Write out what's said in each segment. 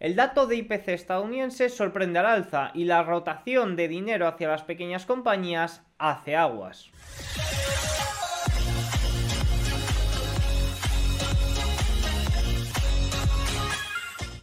El dato de IPC estadounidense sorprende al alza y la rotación de dinero hacia las pequeñas compañías hace aguas.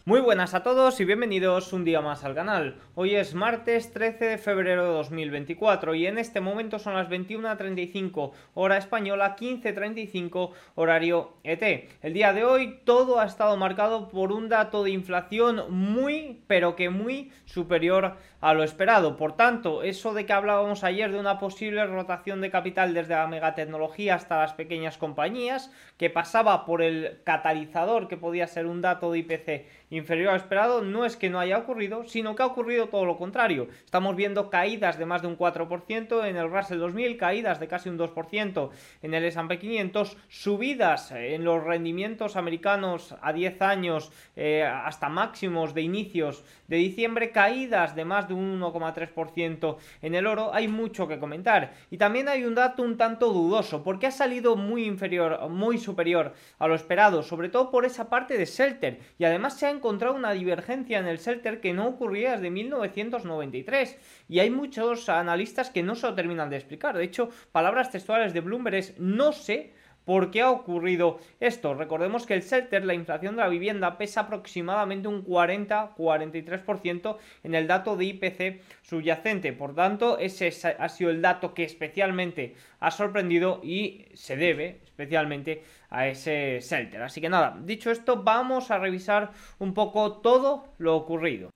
Muy buenas a todos y bienvenidos un día más al canal. Hoy es martes 13 de febrero de 2024 y en este momento son las 21.35 hora española, 15.35 horario ET. El día de hoy todo ha estado marcado por un dato de inflación muy, pero que muy superior a lo esperado. Por tanto, eso de que hablábamos ayer de una posible rotación de capital desde la megatecnología hasta las pequeñas compañías, que pasaba por el catalizador que podía ser un dato de IPC inferior al esperado, no es que no haya ocurrido, sino que ha ocurrido todo lo contrario. Estamos viendo caídas de más de un 4% en el Russell 2000, caídas de casi un 2% en el S&P 500, subidas en los rendimientos americanos a 10 años eh, hasta máximos de inicios de diciembre, caídas de más de un 1,3% en el oro. Hay mucho que comentar. Y también hay un dato un tanto dudoso, porque ha salido muy inferior, muy superior a lo esperado, sobre todo por esa parte de Shelter. Y además se ha encontrado una divergencia en el Shelter que no ocurría desde 1993 y hay muchos analistas que no se lo terminan de explicar. De hecho, palabras textuales de Bloomberg es no sé ¿Por qué ha ocurrido esto? Recordemos que el shelter, la inflación de la vivienda, pesa aproximadamente un 40-43% en el dato de IPC subyacente. Por tanto, ese ha sido el dato que especialmente ha sorprendido y se debe especialmente a ese shelter. Así que nada, dicho esto, vamos a revisar un poco todo lo ocurrido.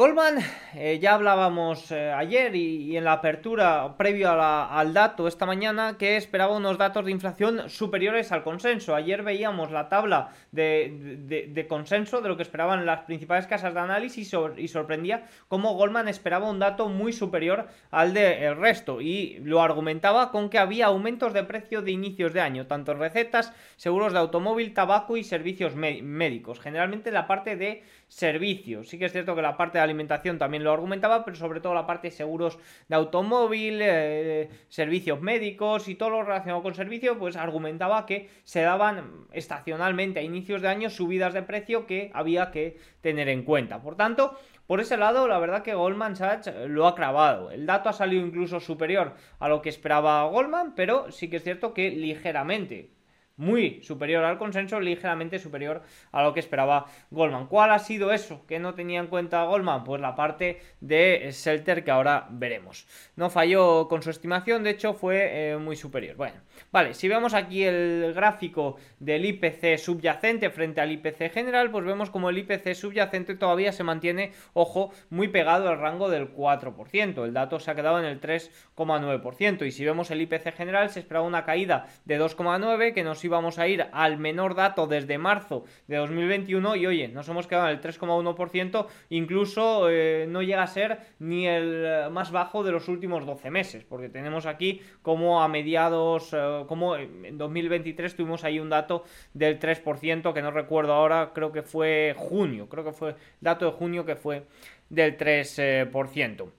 Goldman, eh, ya hablábamos eh, ayer y, en la apertura previo al dato esta mañana que esperaba unos datos de inflación superiores al consenso. Ayer veíamos la tabla de, consenso de lo que esperaban las principales casas de análisis y sorprendía cómo Goldman esperaba un dato muy superior al del resto y lo argumentaba con que había aumentos de precio de inicios de año, tanto en recetas, seguros de automóvil, tabaco y servicios médicos. Generalmente la parte de servicios. Sí que es cierto que la parte de alimentación también lo argumentaba, pero sobre todo la parte de seguros de automóvil, eh, servicios médicos y todo lo relacionado con servicios, pues argumentaba que se daban estacionalmente a inicios de año subidas de precio que había que tener en cuenta. Por tanto, por ese lado, la verdad que Goldman Sachs lo ha cravado. El dato ha salido incluso superior a lo que esperaba Goldman, pero sí que es cierto que ligeramente muy superior al consenso, ligeramente superior a lo que esperaba Goldman. ¿Cuál ha sido eso que no tenía en cuenta Goldman? Pues la parte de Shelter que ahora veremos. No falló con su estimación, de hecho fue eh, muy superior. Bueno, vale, si vemos aquí el gráfico del IPC subyacente frente al IPC general, pues vemos como el IPC subyacente todavía se mantiene, ojo, muy pegado al rango del 4%. El dato se ha quedado en el 3,9%. Y si vemos el IPC general, se esperaba una caída de 2,9 que nos iba vamos a ir al menor dato desde marzo de 2021 y oye, nos hemos quedado en el 3,1%, incluso eh, no llega a ser ni el eh, más bajo de los últimos 12 meses, porque tenemos aquí como a mediados, eh, como en 2023 tuvimos ahí un dato del 3%, que no recuerdo ahora, creo que fue junio, creo que fue dato de junio que fue del 3%.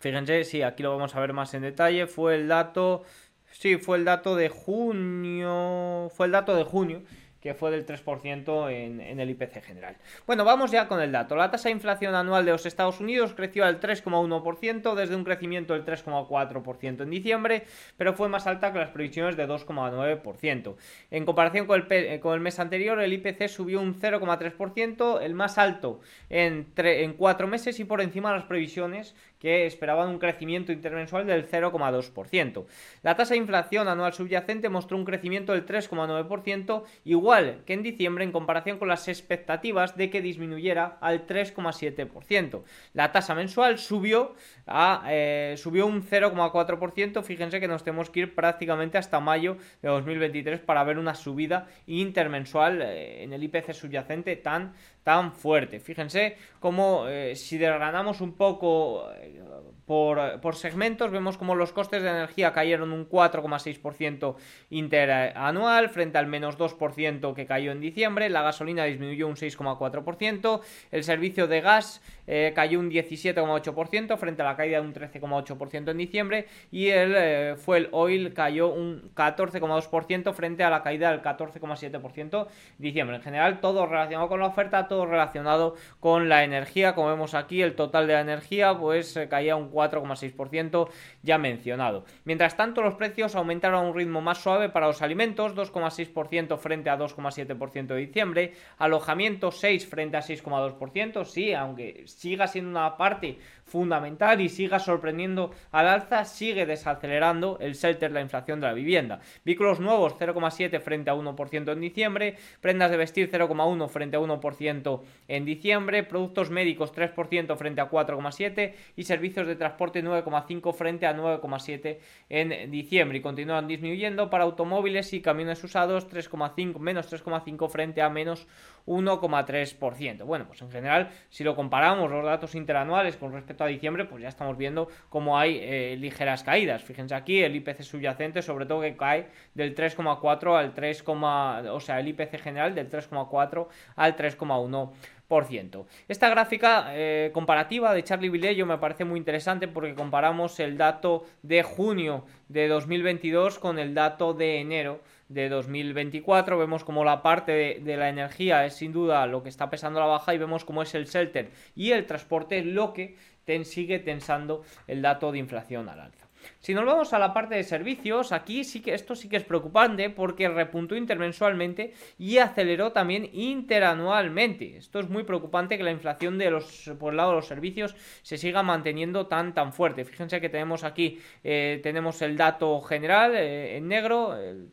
Fíjense, sí, aquí lo vamos a ver más en detalle, fue el dato Sí, fue el dato de junio. Fue el dato de junio que fue del 3% en, en, el IPC general. Bueno, vamos ya con el dato. La tasa de inflación anual de los Estados Unidos creció al 3,1% desde un crecimiento del 3,4% en diciembre, pero fue más alta que las previsiones de 2,9%. En comparación con el, con el, mes anterior, el IPC subió un 0,3%, el más alto en, en cuatro meses y por encima de las previsiones que esperaban un crecimiento intermensual del 0,2%. La tasa de inflación anual subyacente mostró un crecimiento del 3,9%, igual que en diciembre en comparación con las expectativas de que disminuyera al 3,7%. La tasa mensual subió, a, eh, subió un 0,4%, fíjense que nos tenemos que ir prácticamente hasta mayo de 2023 para ver una subida intermensual eh, en el IPC subyacente tan, tan fuerte. Fíjense cómo eh, si desgranamos un poco por, por, segmentos, vemos como los costes de energía cayeron un 4,6% interanual frente al menos 2% 6,2% que cayó en diciembre, la gasolina disminuyó un 6,4%, el servicio de gas eh, cayó un 17,8% frente a la caída de un 13,8% en diciembre y el eh, fuel oil cayó un 14,2% frente a la caída del 14,7% en diciembre. En general todo relacionado con la oferta, todo relacionado con la energía, como vemos aquí el total de la energía pues eh, caía un 4,6% ya mencionado. Mientras tanto los precios aumentaron a un ritmo más suave para los alimentos, 2,6% frente a 2,7% de diciembre, alojamiento 6 frente a 6,2%, sí, aunque siga siendo una parte fundamental y siga sorprendiendo al alza, sigue desacelerando el shelter la inflación de la vivienda. Vehículos nuevos 0,7 frente a 1% en diciembre, prendas de vestir 0,1 frente a 1% en diciembre, productos médicos 3% frente a 4,7 y servicios de transporte 9,5 frente a 9,7 en diciembre y continúan disminuyendo para automóviles y camiones usados 3,5 menos 3,5 frente a menos 1,3%. Bueno, pues en general si lo comparamos los datos interanuales con respecto a diciembre, pues ya estamos viendo cómo hay eh, ligeras caídas. Fíjense aquí, el IPC subyacente, sobre todo que cae del 3,4 al 3, o sea, el IPC general del 3,4 al 3,1%. Esta gráfica eh, comparativa de Charlie Vilello me parece muy interesante porque comparamos el dato de junio de 2022 con el dato de enero de 2024. Vemos como la parte de, de, la energía es sin duda lo que está pesando la baja y vemos cómo es el shelter y el transporte lo que sigue tensando el dato de inflación al alza. Si nos vamos a la parte de servicios, aquí sí que esto sí que es preocupante porque repuntó intermensualmente y aceleró también interanualmente. Esto es muy preocupante que la inflación de los por el lado de los servicios se siga manteniendo tan tan fuerte. Fíjense que tenemos aquí eh, tenemos el dato general eh, en negro, el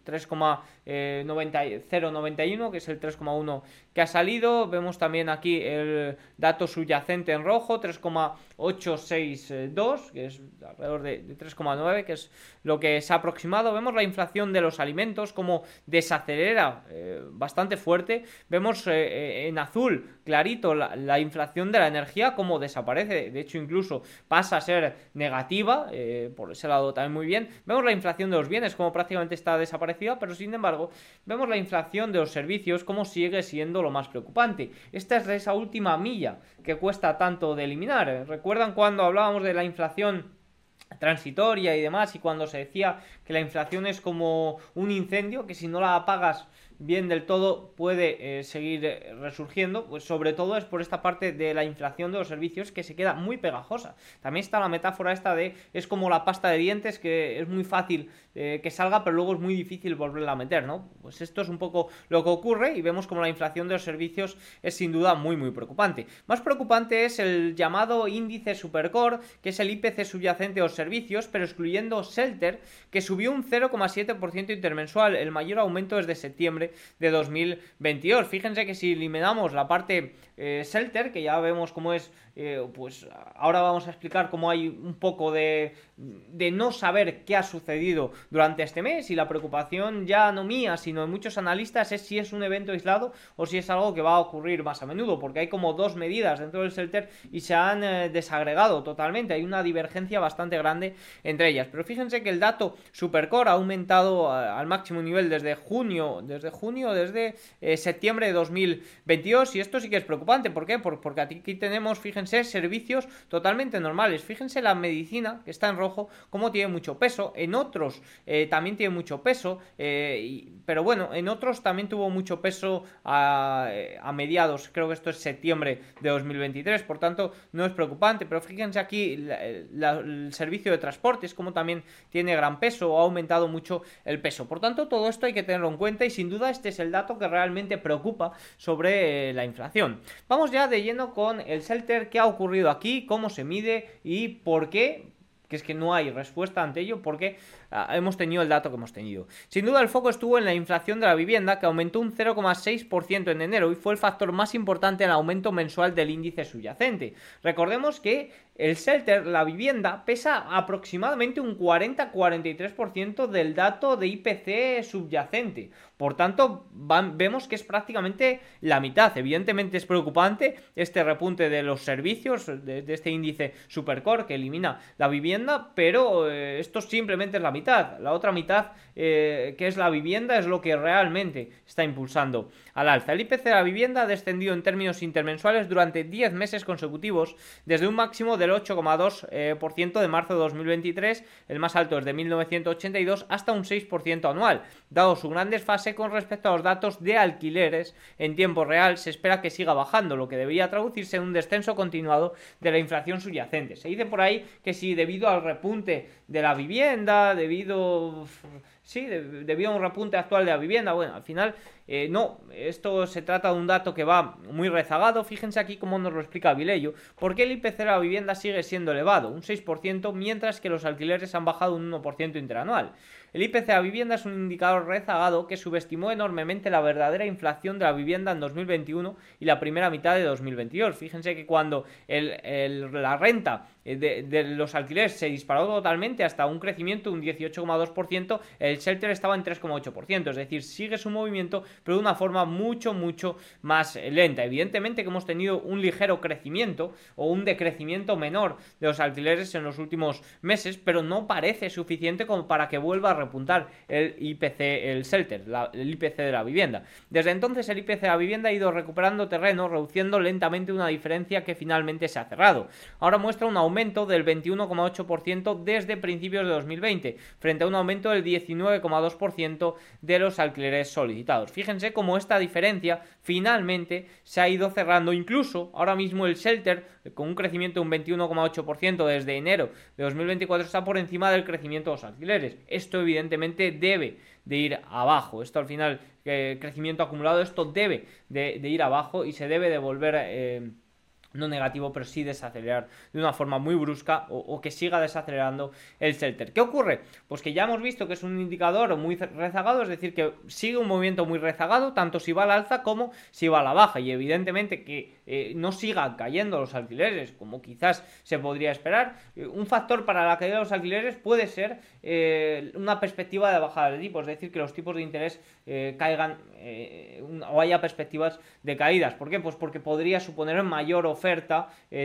3,091 que es el 3,1 que ha salido. Vemos también aquí el dato subyacente en rojo, 3,862, que es alrededor de, de 3,9, que es lo que se ha aproximado. Vemos la inflación de los alimentos como desacelera eh, bastante fuerte. Vemos eh, eh, en azul clarito la, inflación de la energía como desaparece. De hecho, incluso pasa a ser negativa. por ese lado también muy bien. Vemos la inflación de los bienes como prácticamente está desaparecida, pero sin embargo, vemos la inflación de los servicios como sigue siendo más preocupante. Esta es esa última milla que cuesta tanto de eliminar. ¿Recuerdan cuando hablábamos de la inflación transitoria y demás y cuando se decía que la inflación es como un incendio que si no la apagas bien del todo puede eh, seguir eh, resurgiendo, pues sobre todo es por esta parte de la inflación de los servicios que se queda muy pegajosa. También está la metáfora esta de es como la pasta de dientes que es muy fácil eh, que salga, pero luego es muy difícil volverla a meter, ¿no? Pues esto es un poco lo que ocurre y vemos como la inflación de los servicios es sin duda muy muy preocupante. Más preocupante es el llamado índice Supercore, que es el IPC subyacente de los servicios, pero excluyendo Shelter, que subió un 0,7% intermensual, el mayor aumento desde septiembre de 2022. Fíjense que si eliminamos la parte eh, Shelter, que ya vemos cómo es eh, pues ahora vamos a explicar cómo hay un poco de, de no saber qué ha sucedido durante este mes y la preocupación ya no mía, sino de muchos analistas es si es un evento aislado o si es algo que va a ocurrir más a menudo, porque hay como dos medidas dentro del shelter y se han eh, desagregado totalmente, hay una divergencia bastante grande entre ellas, pero fíjense que el dato Supercore ha aumentado eh, al máximo nivel desde junio, desde junio, desde septiembre de 2022 y esto sí que es preocupante, ¿por qué? porque aquí tenemos, fíjense, ser servicios totalmente normales. Fíjense la medicina, que está en rojo, cómo tiene mucho peso. En otros eh, también tiene mucho peso, eh, pero bueno, en otros también tuvo mucho peso a, mediados, creo que esto es septiembre de 2023, por tanto no es preocupante, pero fíjense aquí el servicio de transportes, como también tiene gran peso ha aumentado mucho el peso. Por tanto, todo esto hay que tenerlo en cuenta y sin duda este es el dato que realmente preocupa sobre eh, la inflación. Vamos ya de lleno con el shelter que qué ha ocurrido aquí, cómo se mide y por qué, que es que no hay respuesta ante ello, porque Ah, hemos tenido el dato que hemos tenido. Sin duda el foco estuvo en la inflación de la vivienda que aumentó un 0,6% en enero y fue el factor más importante en el aumento mensual del índice subyacente. Recordemos que el shelter, la vivienda, pesa aproximadamente un 40-43% del dato de IPC subyacente. Por tanto, vemos que es prácticamente la mitad. Evidentemente es preocupante este repunte de los servicios, de, este índice supercore que elimina la vivienda, pero eh, esto simplemente es la mitad. La otra mitad, eh, que es la vivienda, es lo que realmente está impulsando al alza. El IPC de la vivienda ha descendido en términos intermensuales durante 10 meses consecutivos, desde un máximo del 8,2% eh, de marzo de 2023, el más alto desde 1982, hasta un 6% anual. Dado su gran desfase con respecto a los datos de alquileres en tiempo real, se espera que siga bajando, lo que debería traducirse en un descenso continuado de la inflación subyacente. Se dice por ahí que si debido al repunte de la vivienda, debido sí, debido a un repunte actual de la vivienda. Bueno, al final, eh, no, esto se trata de un dato que va muy rezagado. Fíjense aquí cómo nos lo explica Vilello. ¿Por qué el IPC de la vivienda sigue siendo elevado, un 6%, mientras que los alquileres han bajado un 1% interanual? El IPC a vivienda es un indicador rezagado que subestimó enormemente la verdadera inflación de la vivienda en 2021 y la primera mitad de 2022. Fíjense que cuando la renta eh, de, los alquileres se disparó totalmente hasta un crecimiento de un 18,2%, el shelter estaba en 3,8%, es decir, sigue su movimiento, pero de una forma mucho, mucho más lenta. Evidentemente que hemos tenido un ligero crecimiento o un decrecimiento menor de los alquileres en los últimos meses, pero no parece suficiente como para que vuelva a repuntar el IPC, el shelter, el IPC de la vivienda. Desde entonces el IPC de la vivienda ha ido recuperando terreno, reduciendo lentamente una diferencia que finalmente se ha cerrado. Ahora muestra un aumento del 21,8% desde principios de 2020, frente a un aumento del 19,2% de los alquileres solicitados. Fíjense cómo esta diferencia finalmente se ha ido cerrando, incluso ahora mismo el shelter, con un crecimiento de un 21,8% desde enero de 2024, está por encima del crecimiento de los alquileres. Esto evidentemente debe de ir abajo. Esto al final, eh, crecimiento acumulado, esto debe de, ir abajo y se debe de volver... Eh, no negativo, pero sí desacelerar de una forma muy brusca o, que siga desacelerando el shelter. ¿Qué ocurre? Pues que ya hemos visto que es un indicador muy rezagado, es decir, que sigue un movimiento muy rezagado, tanto si va al alza como si va a la baja, y evidentemente que eh, no sigan cayendo los alquileres, como quizás se podría esperar. Eh, un factor para la caída de los alquileres puede ser eh, una perspectiva de bajada de tipos, es decir, que los tipos de interés caigan o haya perspectivas de caídas. ¿Por qué? Pues porque podría suponer mayor oferta,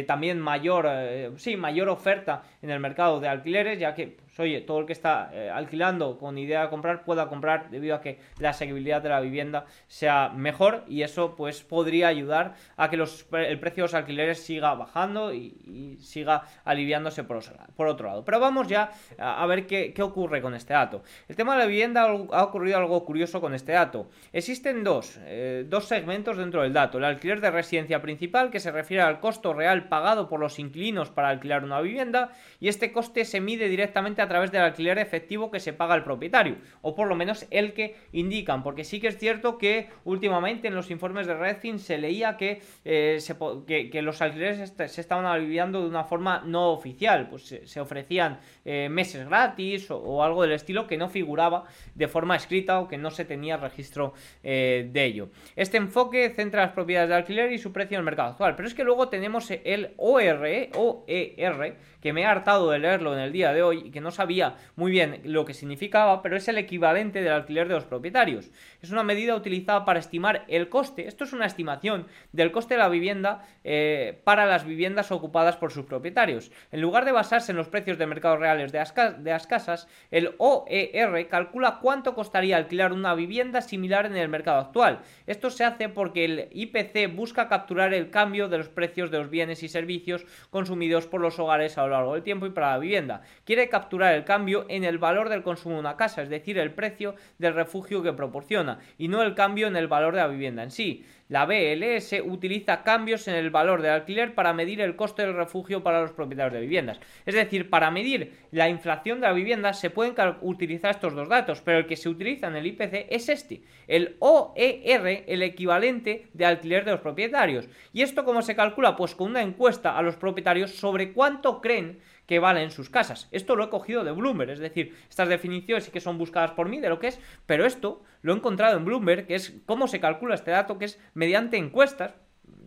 también mayor, sí, mayor oferta en el mercado de alquileres, ya que pues, oye, todo el que está eh, alquilando con idea de comprar pueda comprar debido a que la asequibilidad de la vivienda sea mejor y eso pues podría ayudar a que los, el precio de los alquileres siga bajando y, siga aliviándose por, por, otro lado. Pero vamos ya a, ver qué, ocurre con este dato. El tema de la vivienda ha ocurrido algo curioso con este dato. Existen dos, eh, dos segmentos dentro del dato. El alquiler de residencia principal que se refiere al costo real pagado por los inquilinos para alquilar una vivienda y este coste se mide directamente a través del alquiler efectivo que se paga al propietario, o por lo menos el que indican, porque sí que es cierto que últimamente en los informes de Redfin se leía que, eh, que, los alquileres se estaban aliviando de una forma no oficial, pues se, ofrecían eh, meses gratis o, algo del estilo que no figuraba de forma escrita o que no se tenía registro eh, de ello. Este enfoque centra las propiedades de alquiler y su precio en el mercado actual, pero es que luego tenemos el OR, OER, que me he hartado de leerlo en el día de hoy y que no sabía muy bien lo que significaba, pero es el equivalente del alquiler de los propietarios. Es una medida utilizada para estimar el coste, esto es una estimación del coste de la vivienda eh, para las viviendas ocupadas por sus propietarios. En lugar de basarse en los precios de mercado reales de las casas, el OER calcula cuánto costaría alquilar una vivienda similar en el mercado actual. Esto se hace porque el IPC busca capturar el cambio de los precios de los bienes y servicios consumidos por los hogares a lo largo del tiempo y para la vivienda. Quiere capturar el cambio en el valor del consumo de una casa, es decir, el precio del refugio que proporciona, y no el cambio en el valor de la vivienda en sí. La BLS utiliza cambios en el valor del alquiler para medir el coste del refugio para los propietarios de viviendas. Es decir, para medir la inflación de la vivienda se pueden utilizar estos dos datos, pero el que se utiliza en el IPC es este, el OER, el equivalente de alquiler de los propietarios. ¿Y esto cómo se calcula? Pues con una encuesta a los propietarios sobre cuánto creen que valen sus casas. Esto lo he cogido de Bloomberg, es decir, estas definiciones sí que son buscadas por mí de lo que es, pero esto lo he encontrado en Bloomberg, que es cómo se calcula este dato, que es mediante encuestas.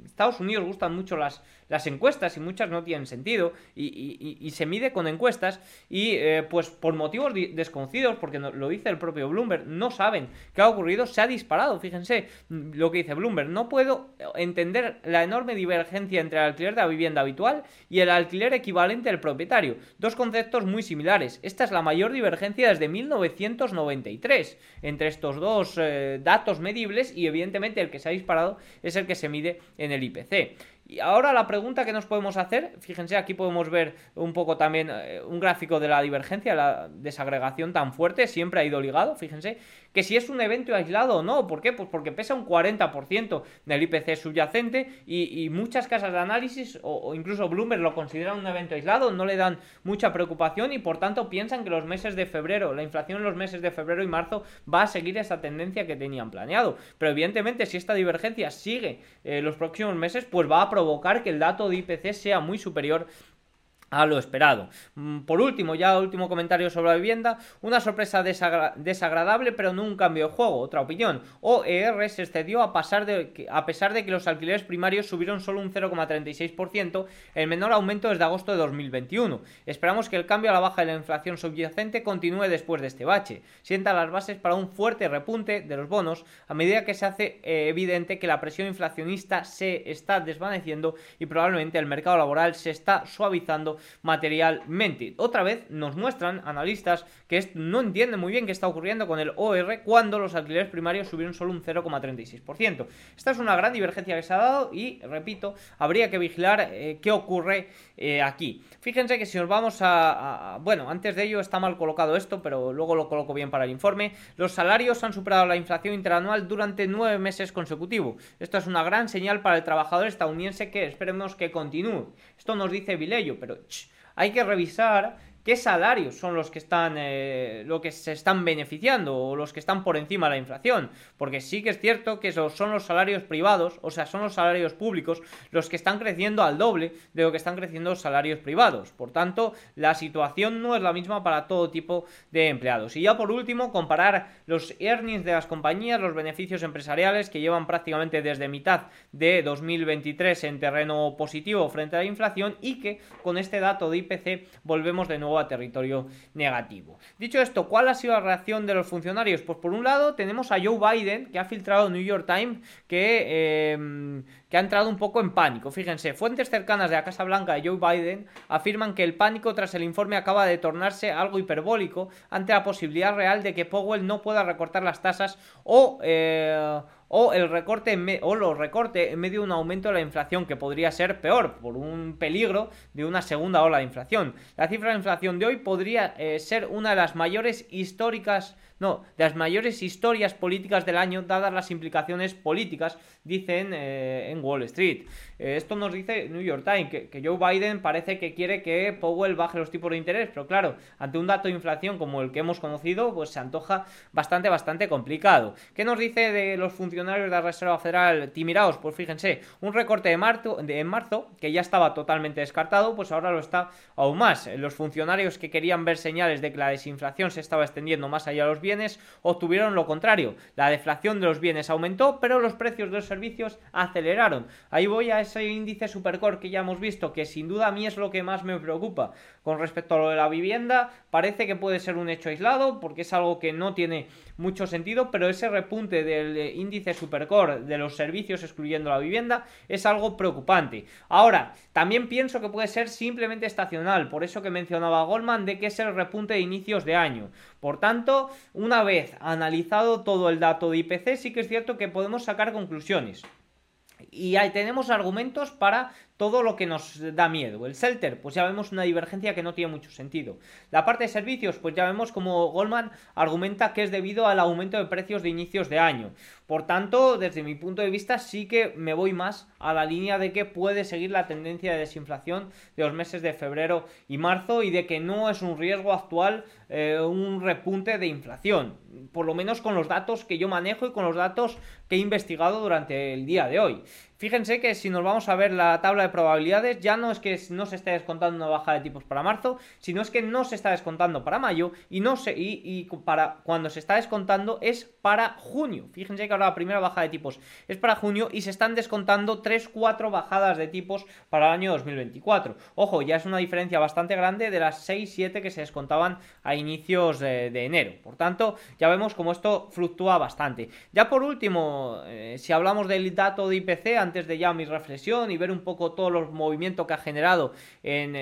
Estados Unidos gustan mucho las las encuestas y muchas no tienen sentido y, se mide con encuestas y eh, pues por motivos desconocidos, porque lo dice el propio Bloomberg, no saben qué ha ocurrido, se ha disparado, fíjense lo que dice Bloomberg, no puedo entender la enorme divergencia entre el alquiler de la vivienda habitual y el alquiler equivalente del propietario, dos conceptos muy similares, esta es la mayor divergencia desde 1993 entre estos dos eh, datos medibles y evidentemente el que se ha disparado es el que se mide en el IPC. Y ahora la pregunta que nos podemos hacer, fíjense, aquí podemos ver un poco también eh, un gráfico de la divergencia, la desagregación tan fuerte, siempre ha ido ligado, fíjense, que si es un evento aislado o no, ¿por qué? Pues porque pesa un 40% del IPC subyacente y, muchas casas de análisis o, incluso Bloomberg lo consideran un evento aislado, no le dan mucha preocupación y por tanto piensan que los meses de febrero, la inflación en los meses de febrero y marzo va a seguir esa tendencia que tenían planeado. Pero evidentemente si esta divergencia sigue eh, los próximos meses, pues va a provocar que el dato de IPC sea muy superior a lo esperado. Mm, por último, ya último comentario sobre la vivienda, una sorpresa desagradable pero no un cambio de juego, otra opinión. OER se excedió a, pasar de, a pesar de que los alquileres primarios subieron solo un 0,36%, el menor aumento desde agosto de 2021. Esperamos que el cambio a la baja de la inflación subyacente continúe después de este bache. Sienta las bases para un fuerte repunte de los bonos a medida que se hace eh, evidente que la presión inflacionista se está desvaneciendo y probablemente el mercado laboral se está suavizando materialmente. Otra vez nos muestran analistas que no entienden muy bien qué está ocurriendo con el OR cuando los alquileres primarios subieron solo un 0,36%. Esta es una gran divergencia que se ha dado y, repito, habría que vigilar eh, qué ocurre eh, aquí. Fíjense que si nos vamos a, Bueno, antes de ello está mal colocado esto, pero luego lo coloco bien para el informe. Los salarios han superado la inflación interanual durante nueve meses consecutivos. Esto es una gran señal para el trabajador estadounidense que esperemos que continúe. Esto nos dice Vilello, pero hay que revisar qué salarios son los que están eh, lo que se están beneficiando o los que están por encima de la inflación porque sí que es cierto que esos son los salarios privados o sea son los salarios públicos los que están creciendo al doble de lo que están creciendo los salarios privados. Por tanto la situación no es la misma para todo tipo de empleados. Y ya por último comparar los earnings de las compañías los beneficios empresariales que llevan prácticamente desde mitad de 2023 en terreno positivo frente a la inflación y que con este dato de IPC volvemos de nuevo a territorio negativo. Dicho esto, ¿cuál ha sido la reacción de los funcionarios? Pues por un lado tenemos a Joe Biden, que ha filtrado New York Times, que, em, que ha entrado un poco en pánico. Fíjense, fuentes cercanas de la Casa Blanca de Joe Biden afirman que el pánico tras el informe acaba de tornarse algo hiperbólico ante la posibilidad real de que Powell no pueda recortar las tasas o... Eh, o el recorte o los recorte en medio de un aumento de la inflación que podría ser peor por un peligro de una segunda ola de inflación. La cifra de inflación de hoy podría eh, ser una de las mayores históricas no, de las mayores historias políticas del año, dadas las implicaciones políticas, dicen eh, en Wall Street. Eh, esto nos dice New York Times, que, Joe Biden parece que quiere que Powell baje los tipos de interés, pero claro, ante un dato de inflación como el que hemos conocido, pues se antoja bastante, bastante complicado. ¿Qué nos dice de los funcionarios de la Reserva Federal timiraos? Pues fíjense, un recorte de marzo, de, en marzo, que ya estaba totalmente descartado, pues ahora lo está aún más. Los funcionarios que querían ver señales de que la desinflación se estaba extendiendo más allá de los bienes obtuvieron lo contrario. La deflación de los bienes aumentó, pero los precios de los servicios aceleraron. Ahí voy a ese índice supercore que ya hemos visto, que sin duda a mí es lo que más me preocupa. Con respecto a lo de la vivienda, parece que puede ser un hecho aislado, porque es algo que no tiene mucho sentido, pero ese repunte del índice supercore de los servicios excluyendo la vivienda es algo preocupante. Ahora, también pienso que puede ser simplemente estacional, por eso que mencionaba Goldman de que es el repunte de inicios de año. Por tanto, una vez analizado todo el dato de IPC, sí que es cierto que podemos sacar conclusiones. Y ahí tenemos argumentos para todo lo que nos da miedo. El shelter, pues ya vemos una divergencia que no tiene mucho sentido. La parte de servicios, pues ya vemos como Goldman argumenta que es debido al aumento de precios de inicios de año. Por tanto, desde mi punto de vista, sí que me voy más a la línea de que puede seguir la tendencia de desinflación de los meses de febrero y marzo y de que no es un riesgo actual eh, un repunte de inflación. Por lo menos con los datos que yo manejo y con los datos que he investigado durante el día de hoy. Fíjense que si nos vamos a ver la tabla de probabilidades, ya no es que no se esté descontando una baja de tipos para marzo, sino es que no se está descontando para mayo y no se y, para cuando se está descontando es para junio. Fíjense que ahora la primera baja de tipos es para junio y se están descontando 3 4 bajadas de tipos para el año 2024. Ojo, ya es una diferencia bastante grande de las 6 7 que se descontaban inicios de, enero. Por tanto, ya vemos cómo esto fluctúa bastante. Ya por último, eh, si hablamos del dato de IPC antes de ya mi reflexión y ver un poco todos los movimientos que ha generado en,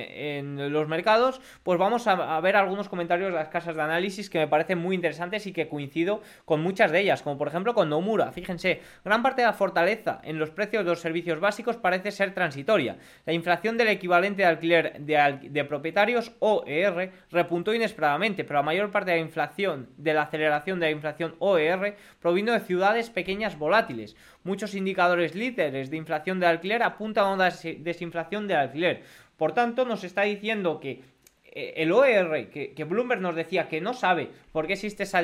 los mercados, pues vamos a, ver algunos comentarios de las casas de análisis que me parecen muy interesantes y que coincido con muchas de ellas, como por ejemplo con Nomura. Fíjense, gran parte de la fortaleza en los precios de los servicios básicos parece ser transitoria. La inflación del equivalente de alquiler de, de propietarios OER repuntó inesperadamente, pero la mayor parte de la inflación, de la aceleración de la inflación OER, provino de ciudades pequeñas volátiles. Muchos indicadores líderes de inflación de alquiler apuntan a una desinflación del alquiler. Por tanto, nos está diciendo que eh, el OER, que, Bloomberg nos decía que no sabe por qué existe esa,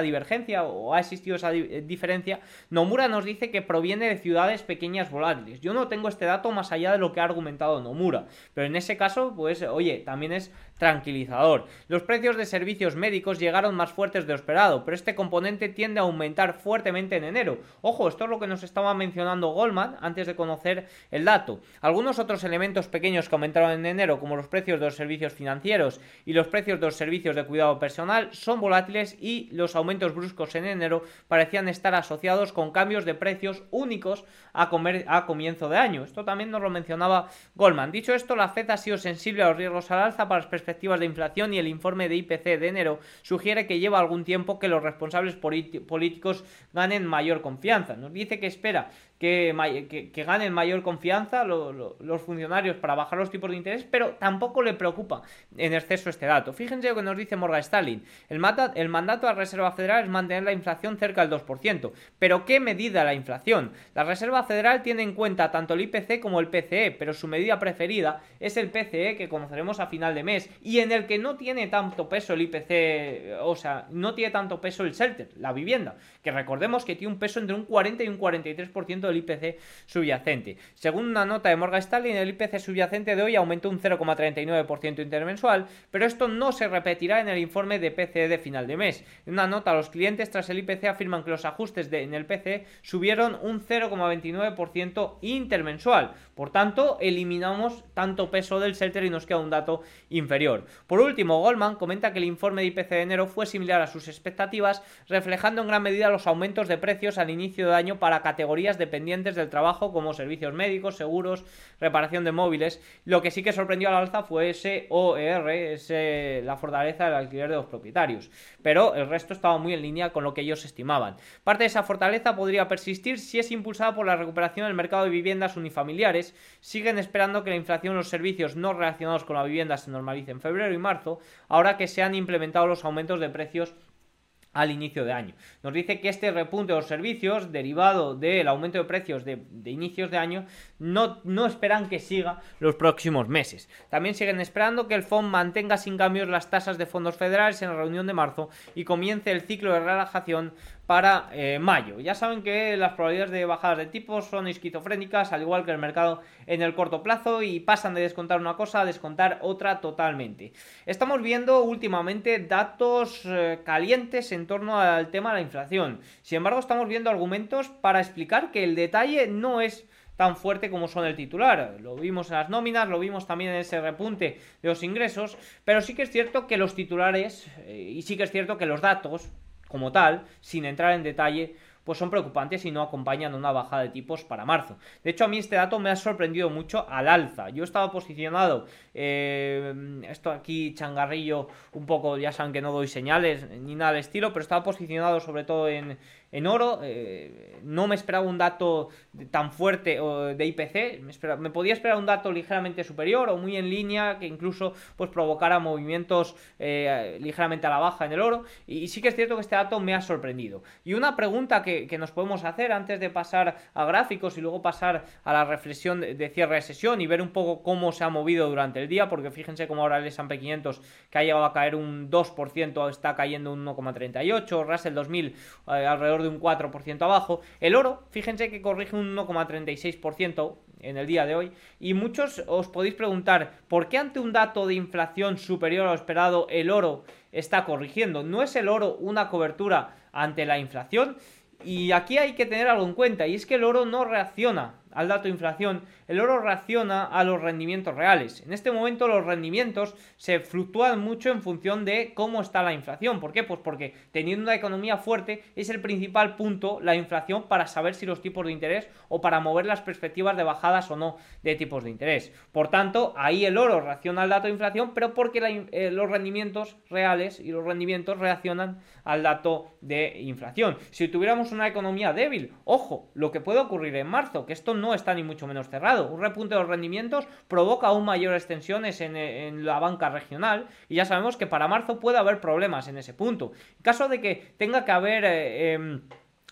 divergencia o ha existido esa diferencia, Nomura nos dice que proviene de ciudades pequeñas volátiles. Yo no tengo este dato más allá de lo que ha argumentado Nomura, pero en ese caso, pues oye, también es tranquilizador. Los precios de servicios médicos llegaron más fuertes de lo esperado, pero este componente tiende a aumentar fuertemente en enero. Ojo, esto es lo que nos estaba mencionando Goldman antes de conocer el dato. Algunos otros elementos pequeños que aumentaron en enero, como los precios de los servicios financieros y los precios de los servicios de cuidado personal, son volátiles y los aumentos bruscos en enero parecían estar asociados con cambios de precios únicos a, comer, a comienzo de año. Esto también nos lo mencionaba Goldman. Dicho esto, la FED ha sido sensible a los riesgos al alza para las perspectivas de inflación y el informe de IPC de enero sugiere que lleva algún tiempo que los responsables políticos ganen mayor confianza. Nos dice que espera que, que, ganen mayor confianza los funcionarios para bajar los tipos de interés, pero tampoco le preocupa en exceso este dato. Fíjense lo que nos dice Morgan Stalin. El, el mandato de la Reserva Federal es mantener la inflación cerca del 2%. Pero ¿qué medida la inflación? La Reserva Federal tiene en cuenta tanto el IPC como el PCE, pero su medida preferida es el PCE que conoceremos a final de mes y en el que no tiene tanto peso el IPC, o sea, no tiene tanto peso el shelter, la vivienda, que recordemos que tiene un peso entre un 40 y un 43% del IPC subyacente. Según una nota de Morgan Stanley, el IPC subyacente de hoy aumentó un 0,39% intermensual, pero esto no se repetirá en el informe de PCE de final de mes. En una nota, los clientes tras el IPC afirman que los ajustes en el PCE subieron un 0,29% intermensual. Por tanto, eliminamos tanto peso del shelter y nos queda un dato inferior. Por último, Goldman comenta que el informe de IPC de enero fue similar a sus expectativas, reflejando en gran medida los aumentos de precios al inicio de año para categorías dependientes del trabajo como servicios médicos, seguros, reparación de móviles. Lo que sí que sorprendió al alza fue ese OER, ese, la fortaleza del alquiler de los propietarios. Pero el resto estaba muy en línea con lo que ellos estimaban. Parte de esa fortaleza podría persistir si es impulsada por la recuperación del mercado de viviendas unifamiliares. Siguen esperando que la inflación en los servicios no relacionados con la vivienda se normalice en febrero y marzo, ahora que se han implementado los aumentos de precios al inicio de año. Nos dice que este repunte de los servicios, derivado del aumento de precios de, inicios de año, no, no, esperan que siga los próximos meses. También siguen esperando que el FOM mantenga sin cambios las tasas de fondos federales en la reunión de marzo y comience el ciclo de relajación para eh, mayo. Ya saben que las probabilidades de bajadas de tipos son esquizofrénicas, al igual que el mercado en el corto plazo, y pasan de descontar una cosa a descontar otra totalmente. Estamos viendo últimamente datos eh, calientes en torno al tema de la inflación. Sin embargo, estamos viendo argumentos para explicar que el detalle no es tan fuerte como son el titular. Lo vimos en las nóminas, lo vimos también en ese repunte de los ingresos, pero sí que es cierto que los titulares, eh, y sí que es cierto que los datos, como tal, sin entrar en detalle, pues son preocupantes y no acompañan una bajada de tipos para marzo. De hecho, a mí este dato me ha sorprendido mucho al alza. Yo estaba posicionado, eh, esto aquí changarrillo un poco, ya saben que no doy señales ni nada del estilo, pero estaba posicionado sobre todo en, en oro. Eh, no me esperaba un dato tan fuerte de IPC, me, me, podía esperar un dato ligeramente superior o muy en línea que incluso pues provocara movimientos eh, ligeramente a la baja en el oro. Y, sí que es cierto que este dato me ha sorprendido. Y una pregunta que, nos podemos hacer antes de pasar a gráficos y luego pasar a la reflexión de, cierre de sesión y ver un poco cómo se ha movido durante el día, porque fíjense cómo ahora el S&P 500 que ha llegado a caer un 2% está cayendo un 1,38, Russell 2000 alrededor de un 4% abajo. El oro, fíjense que corrige un 1,36% en el día de hoy. Y muchos os podéis preguntar, ¿por qué ante un dato de inflación superior a lo esperado el oro está corrigiendo? ¿No es el oro una cobertura ante la inflación? Y aquí hay que tener algo en cuenta, y es que el oro no reacciona al dato de inflación, el oro reacciona a los rendimientos reales. En este momento los rendimientos se fluctúan mucho en función de cómo está la inflación. ¿Por qué? Pues porque teniendo una economía fuerte es el principal punto la inflación para saber si los tipos de interés o para mover las perspectivas de bajadas o no de tipos de interés. Por tanto, ahí el oro reacciona al dato de inflación, pero porque eh, los rendimientos reales y los rendimientos reaccionan al dato de inflación. Si tuviéramos una economía débil, ojo, lo que puede ocurrir en marzo, que esto no está ni mucho menos cerrado. Un repunte de los rendimientos provoca aún mayores tensiones en, la banca regional y ya sabemos que para marzo puede haber problemas en ese punto. En caso de que tenga que haber... Eh, em,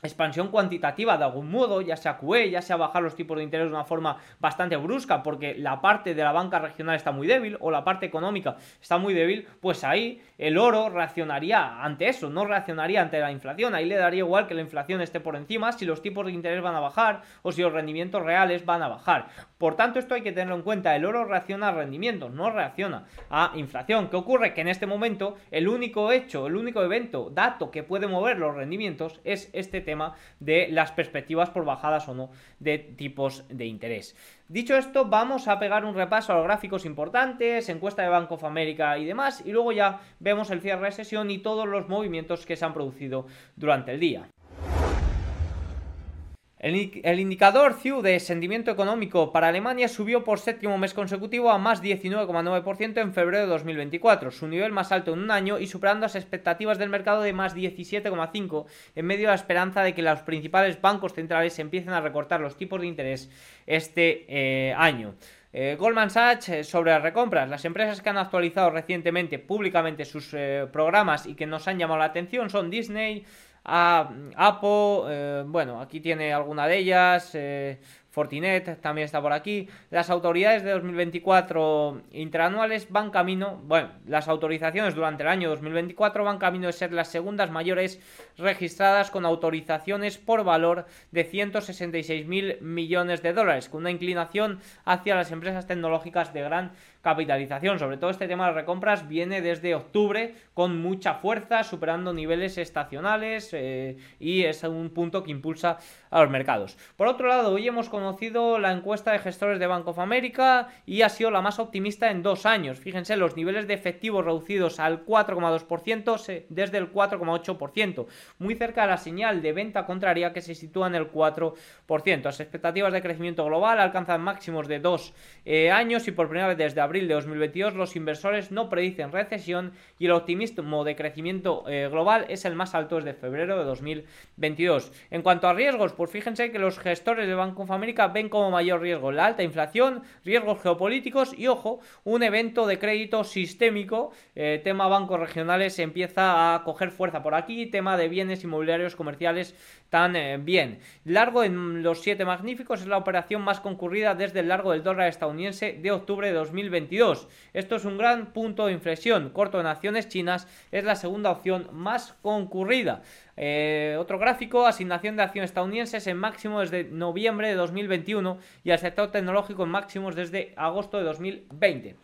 expansión cuantitativa de algún modo, ya sea QE, ya sea bajar los tipos de interés de una forma bastante brusca porque la parte de la banca regional está muy débil o la parte económica está muy débil, pues ahí el oro reaccionaría ante eso, no reaccionaría ante la inflación, ahí le daría igual que la inflación esté por encima si los tipos de interés van a bajar o si los rendimientos reales van a bajar. Por tanto, esto hay que tenerlo en cuenta, el oro reacciona a rendimientos, no reacciona a inflación. ¿Qué ocurre? Que en este momento el único hecho, el único evento, dato que puede mover los rendimientos es este tema de las perspectivas por bajadas o no de tipos de interés. Dicho esto, vamos a pegar un repaso a los gráficos importantes, encuesta de Bank of America y demás, y luego ya vemos el cierre de sesión y todos los movimientos que se han producido durante el día. El, indicador CIU de sentimiento económico para Alemania subió por séptimo mes consecutivo a más 19,9% en febrero de 2024, su nivel más alto en un año y superando las expectativas del mercado de más 17,5% en medio de la esperanza de que los principales bancos centrales empiecen a recortar los tipos de interés este eh, año. Eh, Goldman Sachs eh, sobre las recompras. Las empresas que han actualizado recientemente públicamente sus programas y que nos han llamado la atención son Disney, a Apple, eh, bueno, aquí tiene alguna de ellas, eh, Fortinet también está por aquí. Las autoridades de 2024 interanuales van camino, bueno, las autorizaciones durante el año 2024 van camino de ser las segundas mayores registradas con autorizaciones por valor de 166 mil millones de dólares, con una inclinación hacia las empresas tecnológicas de gran capitalización. Sobre todo este tema de recompras viene desde octubre con mucha fuerza, superando niveles estacionales eh, y es un punto que impulsa a los mercados. Por otro lado, hoy hemos conocido la encuesta de gestores de Bank of America y ha sido la más optimista en dos años. Fíjense, los niveles de efectivos reducidos al 4,2% desde el 4,8%, muy cerca de la señal de venta contraria que se sitúa en el 4%. Las expectativas de crecimiento global alcanzan máximos de dos eh, años y por primera vez desde abril de 2022 los inversores no predicen recesión y el optimismo de crecimiento eh, global es el más alto desde febrero de 2022. En cuanto a riesgos, pues fíjense que los gestores de Bank of America ven como mayor riesgo la alta inflación, riesgos geopolíticos y, ojo, un evento de crédito sistémico. Eh, tema bancos regionales empieza a coger fuerza por aquí, tema de bienes inmobiliarios comerciales tan eh, bien. Largo en los siete magníficos es la operación más concurrida desde el largo del dólar estadounidense de octubre de 2022. Esto es un gran punto de inflexión. Corto en acciones chinas es la segunda opción más concurrida. Eh, otro gráfico, asignación de acciones estadounidenses en máximo desde noviembre de 2021 y al sector tecnológico en máximos desde agosto de 2020.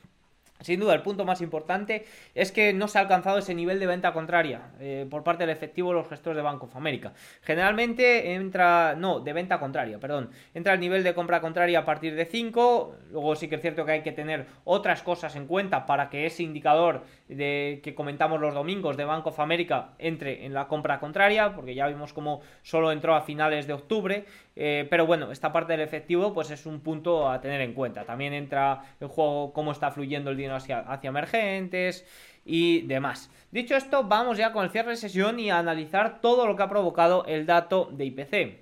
Sin duda, el punto más importante es que no se ha alcanzado ese nivel de venta contraria eh, por parte del efectivo de los gestores de Banco of America. Generalmente entra, no, de venta contraria, perdón, entra el nivel de compra contraria a partir de 5. Luego sí que es cierto que hay que tener otras cosas en cuenta para que ese indicador de, que comentamos los domingos de Banco of America entre en la compra contraria, porque ya vimos cómo solo entró a finales de octubre. Eh, pero bueno, esta parte del efectivo pues es un punto a tener en cuenta. También entra en juego cómo está fluyendo el dinero hacia, hacia emergentes y demás. Dicho esto, vamos ya con el cierre de sesión y a analizar todo lo que ha provocado el dato de IPC.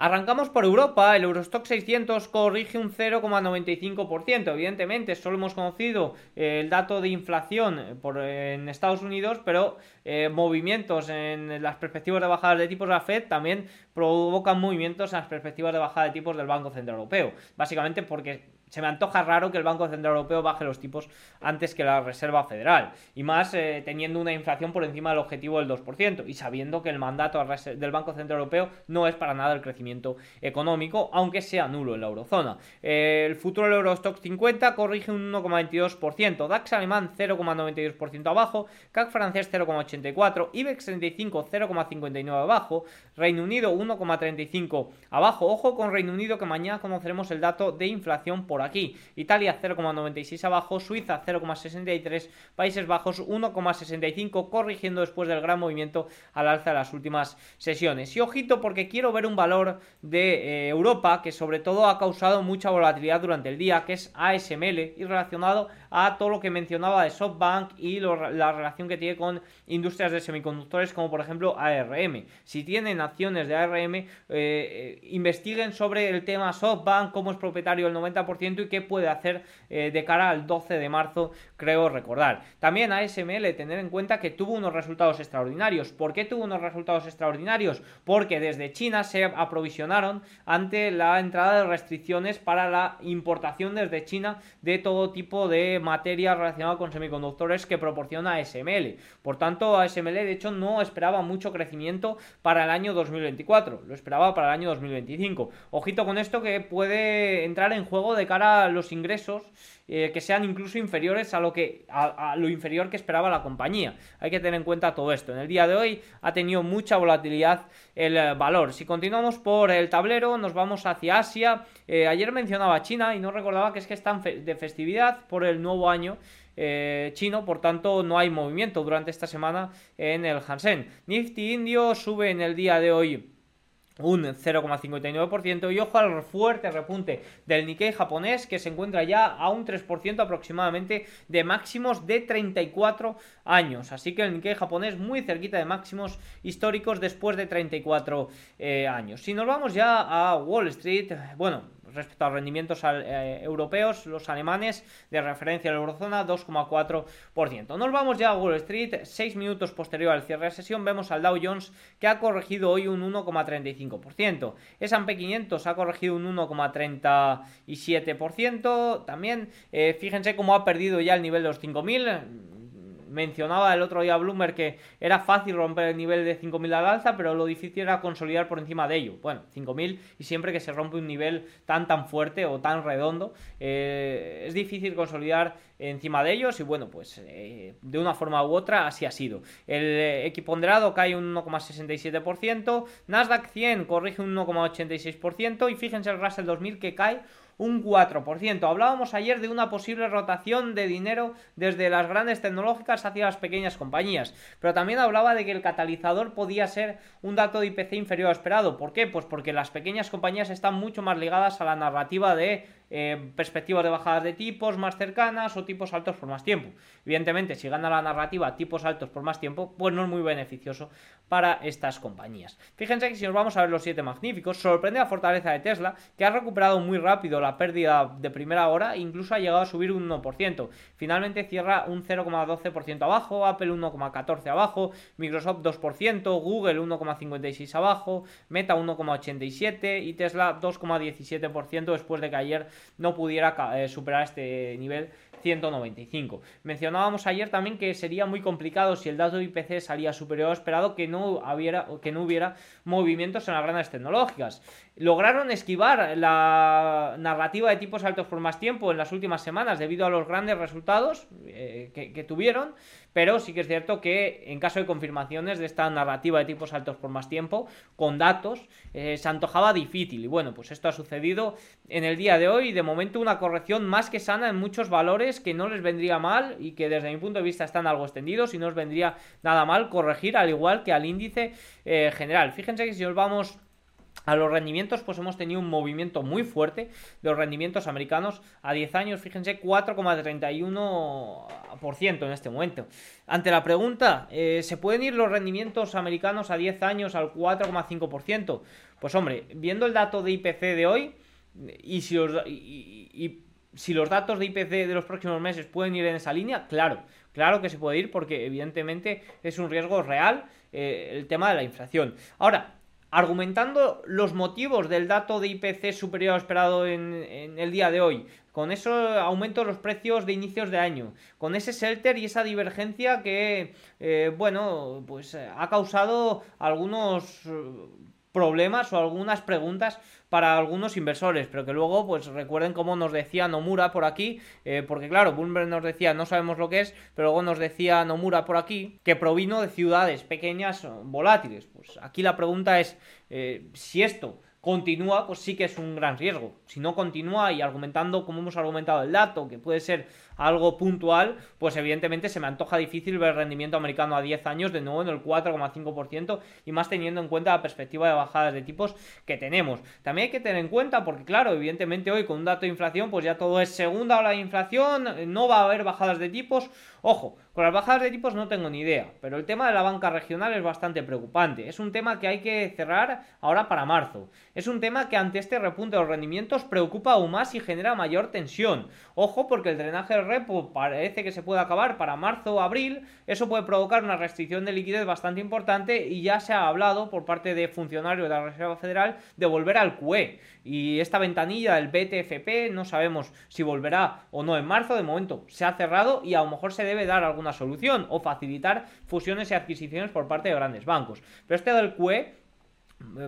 Arrancamos por Europa, el Eurostock 600 corrige un 0,95%. Evidentemente, solo hemos conocido eh, el dato de inflación por, en Estados Unidos, pero eh, movimientos en las perspectivas de bajada de tipos de la Fed también provocan movimientos en las perspectivas de bajada de tipos del Banco Central Europeo. Básicamente porque se me antoja raro que el Banco Central Europeo baje los tipos antes que la Reserva Federal. Y más eh, teniendo una inflación por encima del objetivo del 2%. Y sabiendo que el mandato del Banco Central Europeo no es para nada el crecimiento económico, aunque sea nulo en la eurozona. Eh, el futuro del Eurostock 50 corrige un 1,22%. DAX alemán 0,92% abajo. CAC francés 0,84%. IBEX 35 0,59 abajo. Reino Unido 1,35 abajo. Ojo con Reino Unido que mañana conoceremos el dato de inflación por aquí. Italia 0,96 abajo, Suiza 0,63, Países Bajos 1,65, corrigiendo después del gran movimiento al alza de las últimas sesiones. Y ojito porque quiero ver un valor de eh, Europa que sobre todo ha causado mucha volatilidad durante el día, que es ASML y relacionado a todo lo que mencionaba de SoftBank y la relación que tiene con industrias de semiconductores como por ejemplo ARM. Si tienen acciones de ARM, eh, eh, investiguen sobre el tema SoftBank, cómo es propietario del 90% y qué puede hacer eh, de cara al 12 de marzo, creo recordar. También ASML, tener en cuenta que tuvo unos resultados extraordinarios. ¿Por qué tuvo unos resultados extraordinarios? Porque desde China se aprovisionaron ante la entrada de restricciones para la importación desde China de todo tipo de materia relacionada con semiconductores que proporciona ASML. Por tanto, ASML de hecho no esperaba mucho crecimiento para el año 2024, lo esperaba para el año 2025. Ojito con esto que puede entrar en juego de cara a los ingresos eh, que sean incluso inferiores a lo que a, lo inferior que esperaba la compañía. Hay que tener en cuenta todo esto. En el día de hoy ha tenido mucha volatilidad el eh, valor. Si continuamos por el tablero, nos vamos hacia Asia. Eh, ayer mencionaba China y no recordaba que es que están de festividad por el nuevo año. chino, por tanto no hay movimiento durante esta semana en el Hansen. Nifty indio sube en el día de hoy un 0,59% y ojo al fuerte repunte del Nikkei japonés que se encuentra ya a un 3% aproximadamente de máximos de 34 años. Así que el Nikkei japonés muy cerquita de máximos históricos después de 34 eh, años. Si nos vamos ya a Wall Street, bueno, respecto a rendimientos eh, europeos, los alemanes de referencia a la eurozona 2,4%. Nos vamos ya a Wall Street, 6 minutos posterior al cierre de sesión, vemos al Dow Jones que ha corregido hoy un 1,35%. S&P 500 ha corregido un 1,37%. También, eh, fíjense cómo ha perdido ya el nivel de los 5.000 mencionaba el otro día Bloomberg que era fácil romper el nivel de 5.000 al alza, pero lo difícil era consolidar por encima de ello. Bueno, 5.000 y siempre que se rompe un nivel tan tan fuerte o tan redondo, eh, es difícil consolidar encima de ellos y bueno, pues eh, de una forma u otra así ha sido. El eh, equiponderado cae un 1,67%, Nasdaq 100 corrige un 1,86% y fíjense el Russell 2000 que cae un 4%. Hablábamos ayer de una posible rotación de dinero desde las grandes tecnológicas hacia las pequeñas compañías, pero también hablaba de que el catalizador podía ser un dato de IPC inferior a esperado. ¿Por qué? Pues porque las pequeñas compañías están mucho más ligadas a la narrativa de eh, perspectivas de bajadas de tipos más cercanas o tipos altos por más tiempo. Evidentemente, si gana la narrativa tipos altos por más tiempo, pues no es muy beneficioso para estas compañías. Fíjense que si nos vamos a ver los siete magníficos, sorprende la fortaleza de Tesla, que ha recuperado muy rápido la pérdida de primera hora e incluso ha llegado a subir un 1%. Finalmente cierra un 0,12% abajo, Apple 1,14% abajo, Microsoft 2%, Google 1,56% abajo, Meta 1,87% y Tesla 2,17% después de que ayer no pudiera eh, superar este nivel 195. Mencionábamos ayer también que sería muy complicado si el dato IPC salía superior esperado que no, hubiera, que no hubiera movimientos en las grandes tecnológicas. Lograron esquivar la narrativa de tipos altos por más tiempo en las últimas semanas debido a los grandes resultados eh, que, tuvieron, pero sí que es cierto que en caso de confirmaciones de esta narrativa de tipos altos por más tiempo, con datos, eh, se antojaba difícil. Y bueno, pues esto ha sucedido en el día de hoy. De momento una corrección más que sana en muchos valores que no les vendría mal y que desde mi punto de vista están algo extendidos y no os vendría nada mal corregir al igual que al índice eh, general. Fíjense que si os vamos a los rendimientos, pues hemos tenido un movimiento muy fuerte de los rendimientos americanos a 10 años, fíjense, 4,31% en este momento. Ante la pregunta, eh, ¿se pueden ir los rendimientos americanos a 10 años al 4,5%? Pues hombre, viendo el dato de IPC de hoy, y si, y, si los datos de IPC de los próximos meses pueden ir en esa línea, claro, claro que se puede ir porque evidentemente es un riesgo real eh, el tema de la inflación. Ahora, argumentando los motivos del dato de IPC superior al esperado en, el día de hoy, con eso aumento los precios de inicios de año, con ese shelter y esa divergencia que, eh, bueno, pues ha causado algunos problemas o algunas preguntas para algunos inversores, pero que luego pues recuerden cómo nos decía Nomura por aquí, eh, porque claro, Bloomberg nos decía no sabemos lo que es, pero luego nos decía Nomura por aquí que provino de ciudades pequeñas volátiles. Pues aquí la pregunta es eh, si esto continúa, pues sí que es un gran riesgo. Si no continúa y argumentando como hemos argumentado el dato, que puede ser algo puntual, pues evidentemente se me antoja difícil ver el rendimiento americano a 10 años de nuevo en el 4,5% y más teniendo en cuenta la perspectiva de bajadas de tipos que tenemos. También hay que tener en cuenta, porque claro, evidentemente hoy con un dato de inflación, pues ya todo es segunda ola de inflación, no va a haber bajadas de tipos. Ojo, con las bajadas de tipos no tengo ni idea, pero el tema de la banca regional es bastante preocupante. Es un tema que hay que cerrar ahora para marzo. Es un tema que ante este repunte de los rendimientos preocupa aún más y genera mayor tensión. Ojo, porque el drenaje del repo parece que se puede acabar para marzo o abril. Eso puede provocar una restricción de liquidez bastante importante y ya se ha hablado por parte de funcionarios de la Reserva Federal de volver al QE. Y esta ventanilla del BTFP no sabemos si volverá o no en marzo. De momento se ha cerrado y a lo mejor se debe dar alguna solución o facilitar fusiones y adquisiciones por parte de grandes bancos. Pero este del QE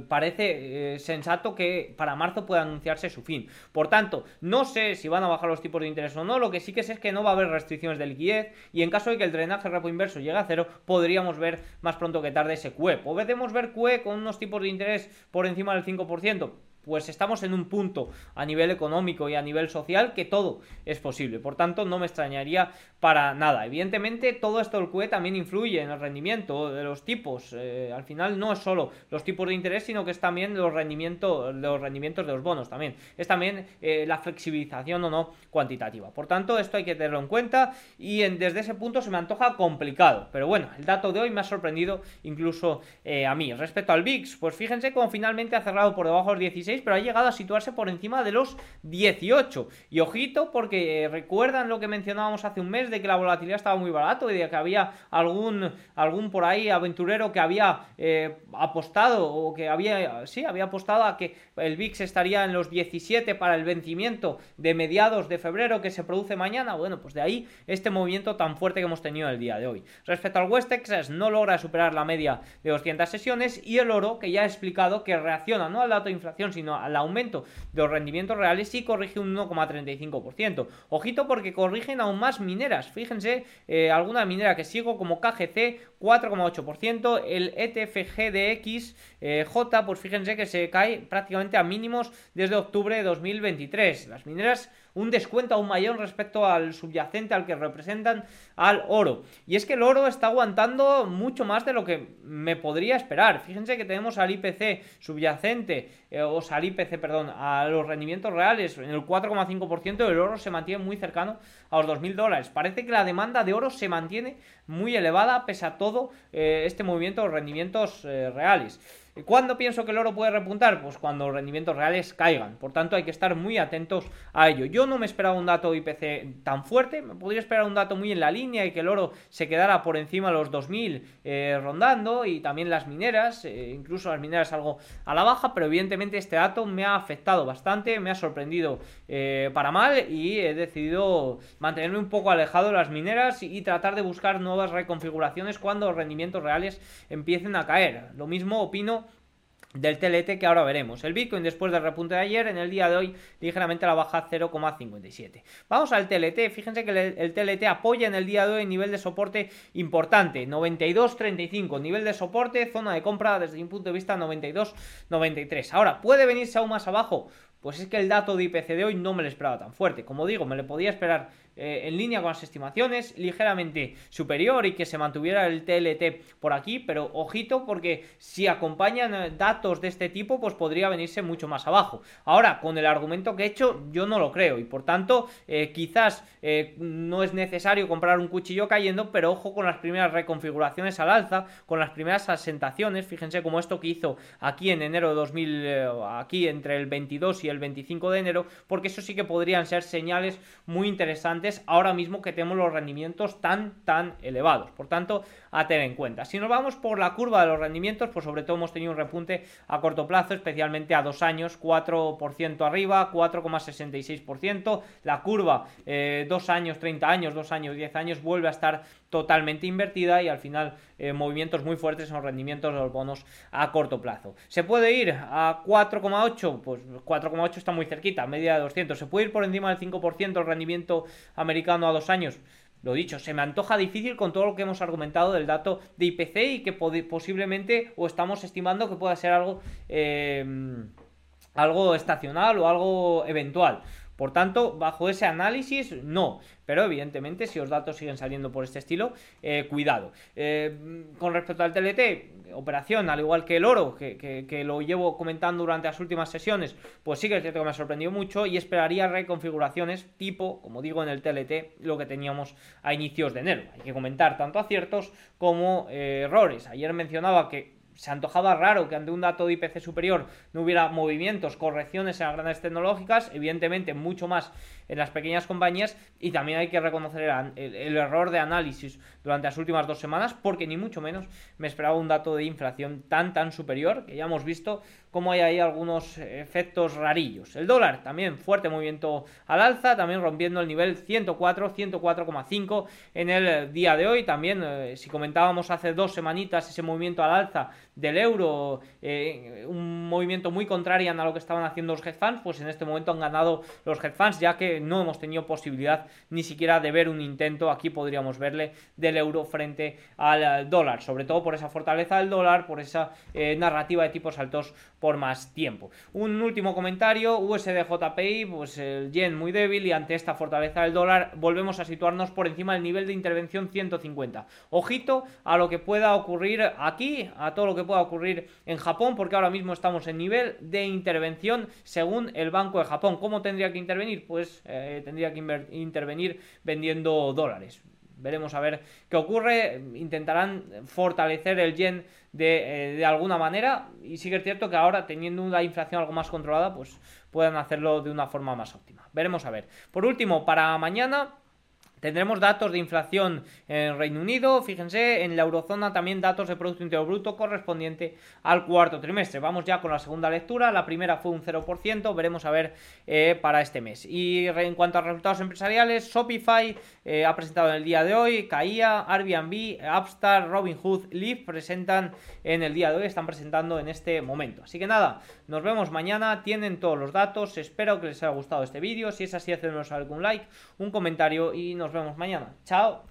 parece eh, sensato que para marzo pueda anunciarse su fin. Por tanto, no sé si van a bajar los tipos de interés o no, lo que sí que sé es que no va a haber restricciones de liquidez y en caso de que el drenaje repo inverso llegue a cero, podríamos ver más pronto que tarde ese QE. Podemos ver QE con unos tipos de interés por encima del 5%, pues estamos en un punto a nivel económico y a nivel social que todo es posible. Por tanto, no me extrañaría para nada. Evidentemente, todo esto del QE también influye en el rendimiento de los tipos. Eh, al final no es solo los tipos de interés, sino que es también los, rendimientos, los rendimientos de los bonos también. Es también eh, la flexibilización o no cuantitativa. Por tanto, esto hay que tenerlo en cuenta y desde ese punto se me antoja complicado. Pero bueno, el dato de hoy me ha sorprendido incluso eh, a mí. Respecto al VIX, pues fíjense cómo finalmente ha cerrado por debajo de los 16 pero ha llegado a situarse por encima de los 18. Y ojito, porque recuerdan lo que mencionábamos hace un mes de que la volatilidad estaba muy barato y de que había algún, algún por ahí aventurero que había eh, apostado o que había, sí, había apostado a que el VIX estaría en los 17 para el vencimiento de mediados de febrero que se produce mañana. Bueno, pues de ahí este movimiento tan fuerte que hemos tenido el día de hoy. Respecto al West Texas, no logra superar la media de 200 sesiones y el oro, que ya he explicado que reacciona no al dato de inflación, sino al aumento de los rendimientos reales, sí corrige un 1,35%. Ojito porque corrigen aún más mineras. Fíjense, eh, alguna minera que sigo como KGC 4,8%, el ETF GDX eh, J, pues fíjense que se cae prácticamente a mínimos desde octubre de 2023. Las mineras un descuento aún mayor respecto al subyacente al que representan al oro. Y es que el oro está aguantando mucho más de lo que me podría esperar. Fíjense que tenemos al IPC subyacente, eh, o al IPC, perdón, a los rendimientos reales en el 4,5%, el oro se mantiene muy cercano a los 2.000 dólares. Parece que la demanda de oro se mantiene muy elevada pese a todo eh, este movimiento de rendimientos eh, reales. ¿Cuándo pienso que el oro puede repuntar? Pues cuando los rendimientos reales caigan. Por tanto, hay que estar muy atentos a ello. Yo no me esperaba un dato IPC tan fuerte. Me podría esperar un dato muy en la línea y que el oro se quedara por encima de los 2000 eh, rondando. Y también las mineras, eh, incluso las mineras algo a la baja. Pero evidentemente este dato me ha afectado bastante, me ha sorprendido eh, para mal. Y he decidido mantenerme un poco alejado de las mineras y, y tratar de buscar nuevas reconfiguraciones cuando los rendimientos reales empiecen a caer. Lo mismo opino del TLT que ahora veremos. El Bitcoin después del repunte de ayer, en el día de hoy ligeramente la baja 0,57. Vamos al TLT, fíjense que el, TLT apoya en el día de hoy nivel de soporte importante, 92.35, nivel de soporte, zona de compra desde mi punto de vista 92.93. Ahora, ¿puede venirse aún más abajo? Pues es que el dato de IPC de hoy no me lo esperaba tan fuerte. Como digo, me lo podía esperar eh, en línea con las estimaciones, ligeramente superior y que se mantuviera el TLT por aquí, pero ojito porque si acompañan eh, datos de este tipo, pues podría venirse mucho más abajo. Ahora, con el argumento que he hecho, yo no lo creo y por tanto, eh, quizás no es necesario comprar un cuchillo cayendo, pero ojo con las primeras reconfiguraciones al alza, con las primeras asentaciones, fíjense como esto que hizo aquí en enero de 2000, aquí entre el 22 y el 25 de enero, porque eso sí que podrían ser señales muy interesantes ahora mismo que tenemos los rendimientos tan, tan elevados. Por tanto, a tener en cuenta. Si nos vamos por la curva de los rendimientos, pues sobre todo hemos tenido un repunte a corto plazo, especialmente a dos años, 4% arriba, 4,66%. La curva, eh, dos años, 30 años, dos años, 10 años, vuelve a estar totalmente invertida y al final eh, movimientos muy fuertes en los rendimientos de los bonos a corto plazo. ¿Se puede ir a 4,8? Pues 4,8 está muy cerquita, media de 200. ¿Se puede ir por encima del 5% el rendimiento americano a dos años? Lo dicho, se me antoja difícil con todo lo que hemos argumentado del dato de IPC y que posiblemente o estamos estimando que pueda ser algo, eh, algo estacional o algo eventual. Por tanto, bajo ese análisis, no. Pero evidentemente, si los datos siguen saliendo por este estilo, eh, cuidado. Eh, con respecto al TLT, operación, al igual que el oro, que, lo llevo comentando durante las últimas sesiones, pues sí que es cierto que me ha sorprendido mucho y esperaría reconfiguraciones tipo, como digo en el TLT, lo que teníamos a inicios de enero. Hay que comentar tanto aciertos como eh, errores. Ayer mencionaba que se antojaba raro que ante un dato de IPC superior no hubiera movimientos, correcciones en las grandes tecnológicas, evidentemente mucho más en las pequeñas compañías y también hay que reconocer el, error de análisis durante las últimas dos semanas porque ni mucho menos me esperaba un dato de inflación tan tan superior que ya hemos visto cómo hay ahí algunos efectos rarillos. El dólar también fuerte movimiento al alza, también rompiendo el nivel 104, 104,5 en el día de hoy. También eh, si comentábamos hace dos semanitas ese movimiento al alza del euro, eh, un movimiento muy contrario a lo que estaban haciendo los hedge funds, pues en este momento han ganado los hedge funds ya que no hemos tenido posibilidad ni siquiera de ver un intento, aquí podríamos verle, del euro frente al dólar, sobre todo por esa fortaleza del dólar, por esa eh, narrativa de tipos altos por más tiempo. Un último comentario, USDJPI, pues el yen muy débil y ante esta fortaleza del dólar volvemos a situarnos por encima del nivel de intervención 150. Ojito a lo que pueda ocurrir aquí, a todo lo que pueda ocurrir en Japón, porque ahora mismo estamos en nivel de intervención según el Banco de Japón. ¿Cómo tendría que intervenir? Pues eh, tendría que intervenir vendiendo dólares. Veremos a ver qué ocurre. Intentarán fortalecer el yen de, eh, de, alguna manera. Y sí que es cierto que ahora, teniendo una inflación algo más controlada, pues puedan hacerlo de una forma más óptima. Veremos a ver. Por último, para mañana Tendremos datos de inflación en Reino Unido, fíjense, en la eurozona también datos de Producto Interior Bruto correspondiente al cuarto trimestre. Vamos ya con la segunda lectura, la primera fue un 0%, veremos a ver eh, para este mes. Y en cuanto a resultados empresariales, Shopify eh, ha presentado en el día de hoy, Caía, Airbnb, Upstart, Robinhood, Lyft presentan en el día de hoy, están presentando en este momento. Así que nada, nos vemos mañana, tienen todos los datos, espero que les haya gustado este vídeo, si es así, hacernos algún like, un comentario y nos vemos mañana. Chao.